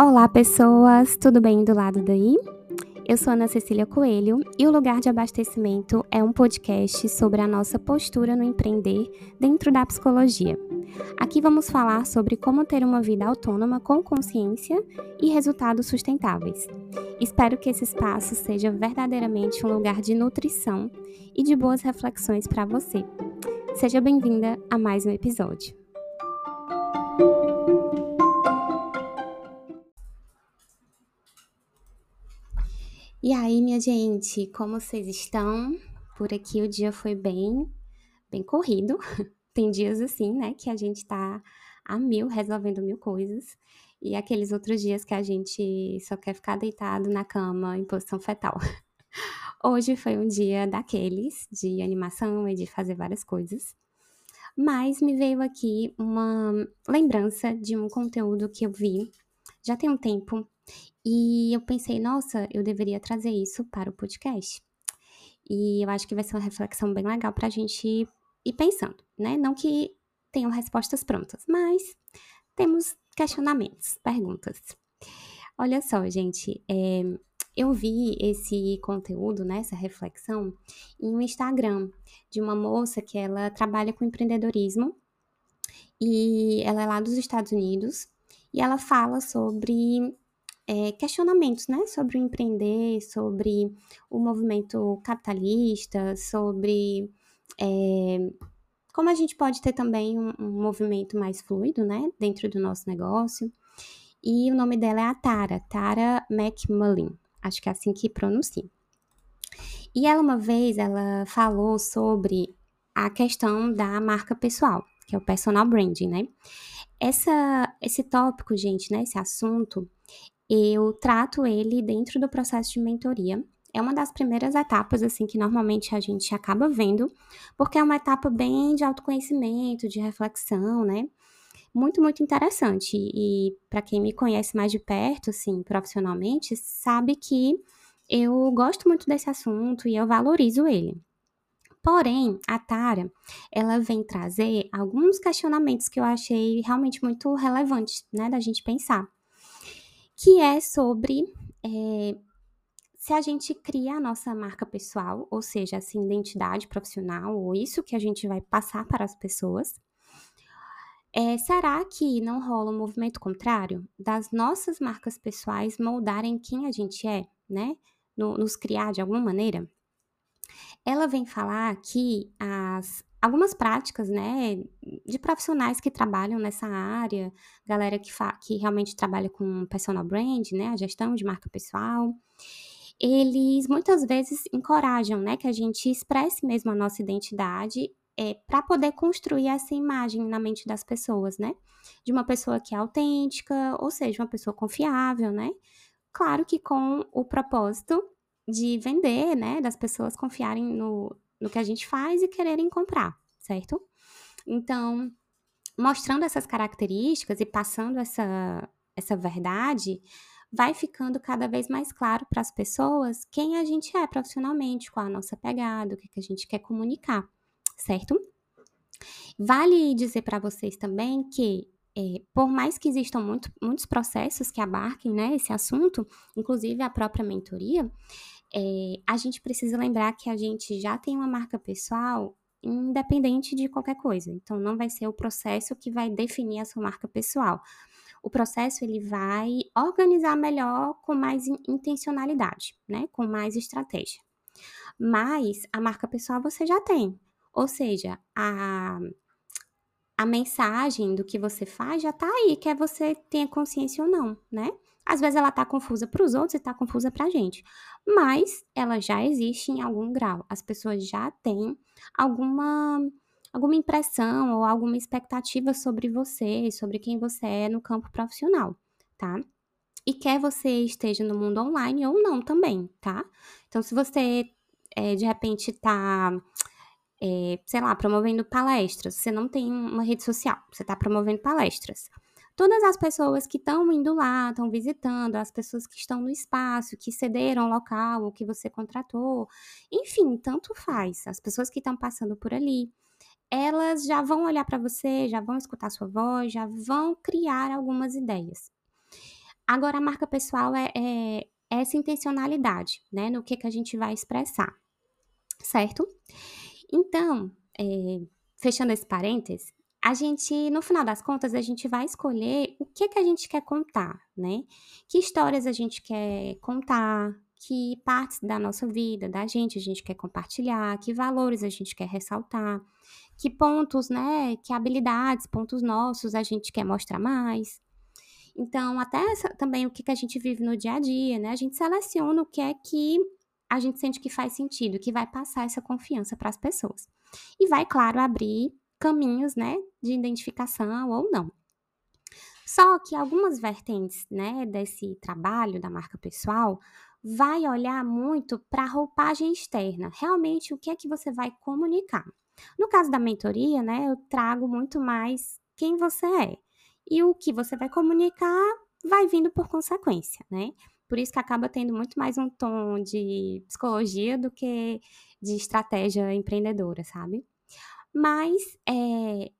Olá, pessoas! Tudo bem do lado daí? Eu sou Ana Cecília Coelho e o Lugar de Abastecimento é um podcast sobre a nossa postura no empreender dentro da psicologia. Aqui vamos falar sobre como ter uma vida autônoma com consciência e resultados sustentáveis. Espero que esse espaço seja verdadeiramente um lugar de nutrição e de boas reflexões para você. Seja bem-vinda a mais um episódio. E aí, minha gente, como vocês estão? Por aqui o dia foi bem, bem corrido. Tem dias assim, né, que a gente tá a mil resolvendo mil coisas. E aqueles outros dias que a gente só quer ficar deitado na cama em posição fetal. Hoje foi um dia daqueles de animação e de fazer várias coisas. Mas me veio aqui uma lembrança de um conteúdo que eu vi já tem um tempo e eu pensei, nossa, eu deveria trazer isso para o podcast. E eu acho que vai ser uma reflexão bem legal para a gente ir pensando, né? Não que tenham respostas prontas, mas temos questionamentos, perguntas. Olha só, gente, é, eu vi esse conteúdo, né, essa reflexão, em um Instagram de uma moça que ela trabalha com empreendedorismo e ela é lá dos Estados Unidos e ela fala sobre é, questionamentos, né, sobre o empreender, sobre o movimento capitalista, sobre é, como a gente pode ter também um, um, movimento mais fluido, né, dentro do nosso negócio. E o nome dela é a Tara, Tara McMullin, acho que é assim que pronuncia. E ela uma vez ela falou sobre a questão da marca pessoal, que é o personal branding, né? Essa, esse tópico, gente, né, esse assunto, eu trato ele dentro do processo de mentoria. É uma das primeiras etapas, assim, que normalmente a gente acaba vendo, porque é uma etapa bem de autoconhecimento, de reflexão, né? Muito, muito interessante. E para quem me conhece mais de perto, assim, profissionalmente, sabe que eu gosto muito desse assunto e eu valorizo ele. Porém, a Tara, ela vem trazer alguns questionamentos que eu achei realmente muito relevantes, né, da gente pensar que é sobre é, se a gente cria a nossa marca pessoal, ou seja, essa identidade profissional, ou isso que a gente vai passar para as pessoas. É, será que não rola um movimento contrário das nossas marcas pessoais moldarem quem a gente é, né? No, nos criar de alguma maneira? Ela vem falar que as algumas práticas, né, de profissionais que trabalham nessa área, galera que, que realmente trabalha com personal brand, né, a gestão de marca pessoal, eles muitas vezes encorajam, né, que a gente expresse mesmo a nossa identidade é, para poder construir essa imagem na mente das pessoas, né, de uma pessoa que é autêntica, ou seja, uma pessoa confiável, né, claro que com o propósito de vender, né, das pessoas confiarem no, no que a gente faz e quererem comprar, certo? Então, mostrando essas características e passando essa, essa verdade, vai ficando cada vez mais claro para as pessoas quem a gente é profissionalmente, qual a nossa pegada, o que, que a gente quer comunicar, certo? Vale dizer para vocês também que, é, por mais que existam muito, muitos processos que abarquem né, esse assunto, inclusive a própria mentoria, é, a gente precisa lembrar que a gente já tem uma marca pessoal independente de qualquer coisa. Então, não vai ser o processo que vai definir a sua marca pessoal. O processo ele vai organizar melhor com mais intencionalidade, né? Com mais estratégia. Mas a marca pessoal você já tem. Ou seja, a, a mensagem do que você faz já está aí, quer você tenha consciência ou não, né? Às vezes ela está confusa para os outros e está confusa para a gente, mas ela já existe em algum grau. As pessoas já têm alguma alguma impressão ou alguma expectativa sobre você, sobre quem você é no campo profissional, tá? E quer você esteja no mundo online ou não também, tá? Então, se você é, de repente está, é, sei lá, promovendo palestras, você não tem uma rede social, você está promovendo palestras todas as pessoas que estão indo lá, estão visitando, as pessoas que estão no espaço, que cederam o local, ou que você contratou, enfim, tanto faz. As pessoas que estão passando por ali, elas já vão olhar para você, já vão escutar sua voz, já vão criar algumas ideias. Agora, a marca pessoal é, é essa intencionalidade, né, no que, que a gente vai expressar, certo? Então, é, fechando esse parênteses, a gente, no final das contas, a gente vai escolher o que que a gente quer contar, né? Que histórias a gente quer contar, que partes da nossa vida, da gente, a gente quer compartilhar, que valores a gente quer ressaltar, que pontos, né, que habilidades, pontos nossos a gente quer mostrar mais. Então, até essa, também o que, que a gente vive no dia a dia, né? A gente seleciona o que é que a gente sente que faz sentido, que vai passar essa confiança para as pessoas. E vai, claro, abrir caminhos, né, de identificação ou não. Só que algumas vertentes, né, desse trabalho da marca pessoal vai olhar muito para a roupagem externa, realmente o que é que você vai comunicar. No caso da mentoria, né, eu trago muito mais quem você é. E o que você vai comunicar vai vindo por consequência, né? Por isso que acaba tendo muito mais um tom de psicologia do que de estratégia empreendedora, sabe? Mas é,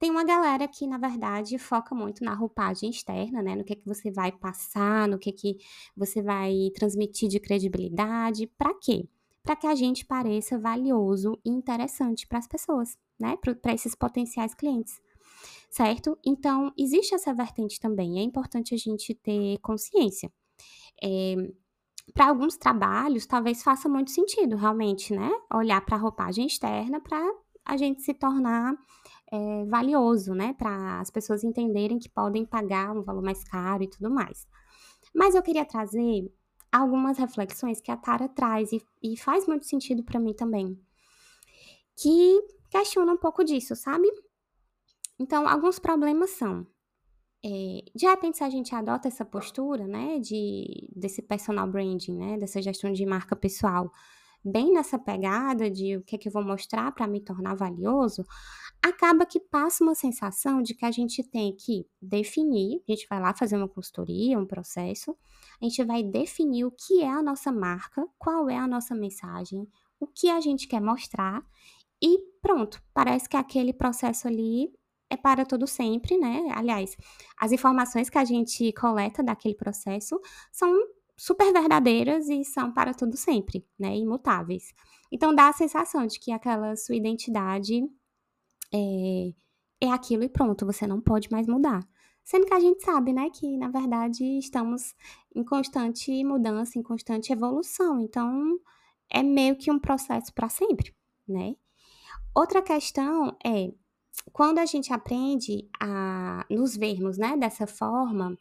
tem uma galera que, na verdade, foca muito na roupagem externa, né? No que, que você vai passar, no que, que você vai transmitir de credibilidade. Para quê? Para que a gente pareça valioso e interessante para as pessoas, né? Para esses potenciais clientes. Certo? Então, existe essa vertente também. É importante a gente ter consciência. É, para alguns trabalhos, talvez faça muito sentido, realmente, né? Olhar para a roupagem externa para a gente se tornar é, valioso, né? Para as pessoas entenderem que podem pagar um valor mais caro e tudo mais. Mas eu queria trazer algumas reflexões que a Tara traz e, e faz muito sentido para mim também, que questiona um pouco disso, sabe? Então, alguns problemas são é, de repente, se a gente adota essa postura, né, de, desse personal branding, né, dessa gestão de marca pessoal, bem nessa pegada de o que é que eu vou mostrar para me tornar valioso, acaba que passa uma sensação de que a gente tem que definir, a gente vai lá fazer uma consultoria, um processo, a gente vai definir o que é a nossa marca, qual é a nossa mensagem, o que a gente quer mostrar e pronto, parece que aquele processo ali é para todo sempre, né? Aliás, as informações que a gente coleta daquele processo são super verdadeiras e são para todo sempre, né? Imutáveis. Então dá a sensação de que aquela sua identidade é, é aquilo e pronto, você não pode mais mudar. Sendo que a gente sabe, né, que na verdade estamos em constante mudança, em constante evolução. Então é meio que um processo para sempre, né? Outra questão é quando a gente aprende a nos vermos, né, dessa forma,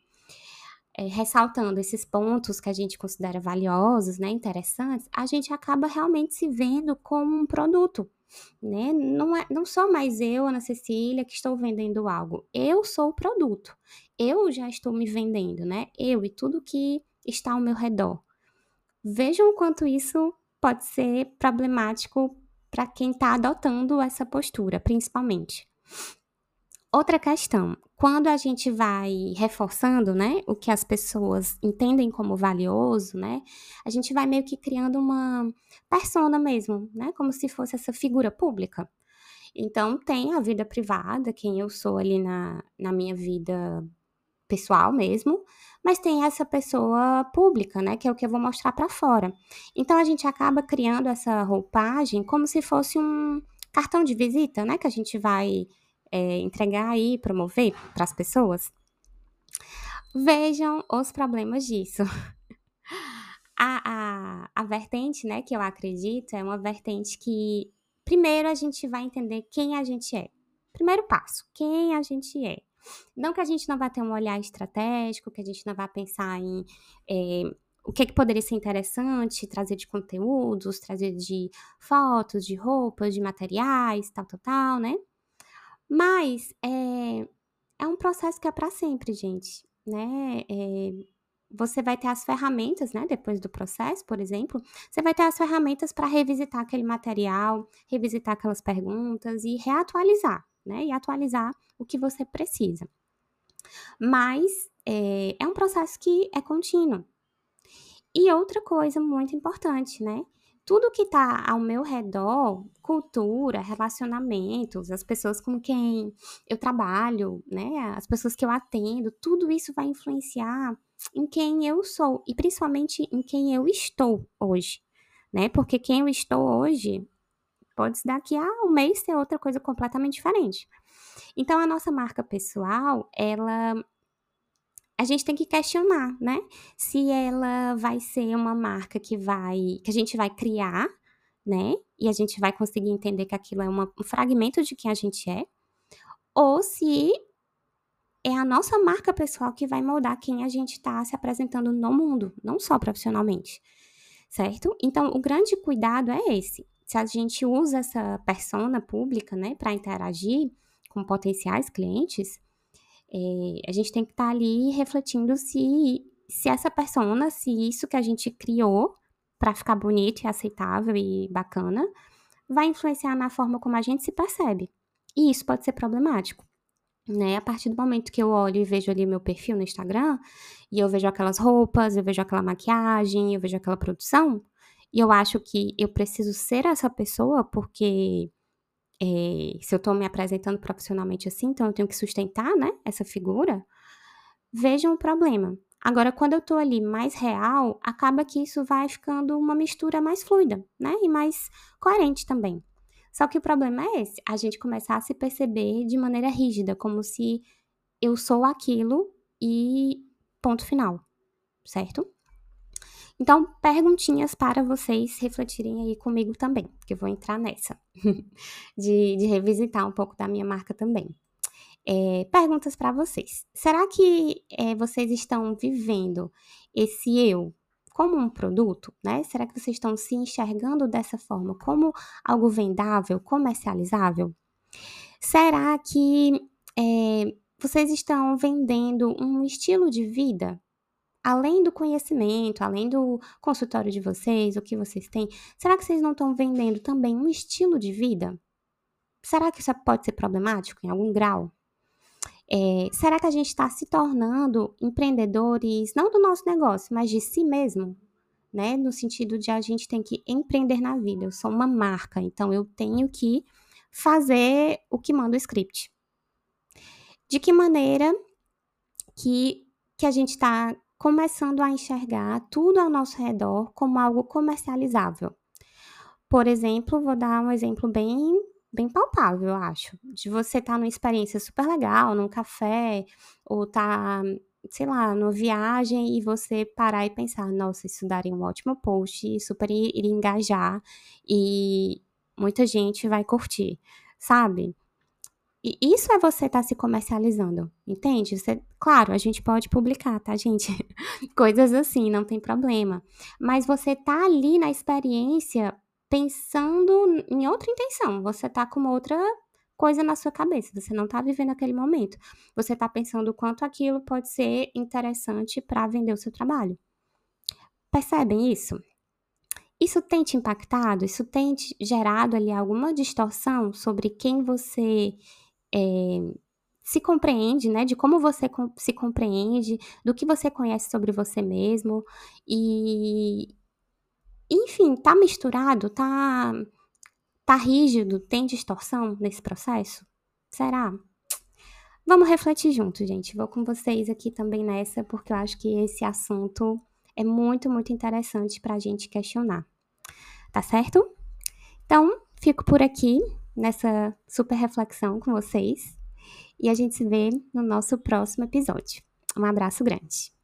é, ressaltando esses pontos que a gente considera valiosos, né, interessantes, a gente acaba realmente se vendo como um produto, né? Não, é, não sou mais eu, Ana Cecília, que estou vendendo algo. Eu sou o produto. Eu já estou me vendendo, né? Eu e tudo que está ao meu redor. Vejam o quanto isso pode ser problemático para quem está adotando essa postura, principalmente. Outra questão, quando a gente vai reforçando, né, o que as pessoas entendem como valioso, né, a gente vai meio que criando uma persona mesmo, né, como se fosse essa figura pública. Então, tem a vida privada, quem eu sou ali na, na minha vida pessoal mesmo, mas tem essa pessoa pública, né, que é o que eu vou mostrar para fora. Então, a gente acaba criando essa roupagem como se fosse um cartão de visita, né, que a gente vai é, entregar e promover para as pessoas? Vejam os problemas disso. A, a, a vertente, né, que eu acredito, é uma vertente que, primeiro, a gente vai entender quem a gente é. Primeiro passo, quem a gente é. Não que a gente não vá ter um olhar estratégico, que a gente não vá pensar em é, o que, que poderia ser interessante trazer de conteúdos, trazer de fotos, de roupas, de materiais, tal, tal, tal, né? Mas é, é um processo que é para sempre, gente, né? É, você vai ter as ferramentas, né? Depois do processo, por exemplo, você vai ter as ferramentas para revisitar aquele material, revisitar aquelas perguntas e reatualizar, né? E atualizar o que você precisa. Mas é, é um processo que é contínuo. E outra coisa muito importante, né? Tudo que está ao meu redor, cultura, relacionamentos, as pessoas com quem eu trabalho, né, as pessoas que eu atendo, tudo isso vai influenciar em quem eu sou e principalmente em quem eu estou hoje, né? Porque quem eu estou hoje pode daqui a um mês ser outra coisa completamente diferente. Então a nossa marca pessoal, ela a gente tem que questionar, né? Se ela vai ser uma marca que vai que a gente vai criar, né? E a gente vai conseguir entender que aquilo é uma, um fragmento de quem a gente é, ou se é a nossa marca pessoal que vai moldar quem a gente está se apresentando no mundo, não só profissionalmente, certo? Então, o grande cuidado é esse. Se a gente usa essa persona pública, né, para interagir com potenciais clientes, é, a gente tem que estar tá ali refletindo se, se essa persona, se isso que a gente criou para ficar bonito e aceitável e bacana, vai influenciar na forma como a gente se percebe. E isso pode ser problemático né? A partir do momento que eu olho e vejo ali meu perfil no Instagram, e eu vejo aquelas roupas, eu vejo aquela maquiagem, eu vejo aquela produção, e eu acho que eu preciso ser essa pessoa porque é, se eu tô me apresentando profissionalmente assim, então eu tenho que sustentar, né, essa figura, vejam o problema. Agora, quando eu tô ali mais real, acaba que isso vai ficando uma mistura mais fluida, né, e mais coerente também. Só que o problema é esse, a gente começar a se perceber de maneira rígida, como se eu sou aquilo e ponto final, certo? Então, perguntinhas para vocês refletirem aí comigo também, que eu vou entrar nessa, de, de revisitar um pouco da minha marca também. É, perguntas para vocês. Será que é, vocês estão vivendo esse eu como um produto, né? Será que vocês estão se enxergando dessa forma, como algo vendável, comercializável? Será que é, vocês estão vendendo um estilo de vida? Além do conhecimento, além do consultório de vocês, o que vocês têm, será que vocês não estão vendendo também um estilo de vida? Será que isso pode ser problemático em algum grau? É, será que a gente está se tornando empreendedores, não do nosso negócio, mas de si mesmo? Né? No sentido de a gente tem que empreender na vida. Eu sou uma marca, então eu tenho que fazer o que manda o script. De que maneira que, que a gente está começando a enxergar tudo ao nosso redor como algo comercializável? Por exemplo, vou dar um exemplo bem bem palpável, eu acho. De você estar tá numa experiência super legal, num café, ou tá, sei lá, numa viagem e você parar e pensar, nossa, isso daria um ótimo post, super iria engajar e muita gente vai curtir, sabe? E isso é você estar tá se comercializando, entende? Você, claro, a gente pode publicar, tá, gente? Coisas assim, não tem problema. Mas você tá ali na experiência pensando em outra intenção. Você tá com outra coisa na sua cabeça. Você não tá vivendo aquele momento. Você tá pensando o quanto aquilo pode ser interessante para vender o seu trabalho. Percebem isso? Isso tem te impactado? Isso tem te gerado ali alguma distorção sobre quem você é, se compreende, né? De como você se compreende, do que você conhece sobre você mesmo e, enfim, tá misturado, tá tá rígido, tem distorção nesse processo? Será? Vamos refletir junto, gente. Vou com vocês aqui também nessa, porque eu acho que esse assunto é muito, muito interessante para a gente questionar. Tá certo? Então, fico por aqui nessa super reflexão com vocês e a gente se vê no nosso próximo episódio. Um abraço grande.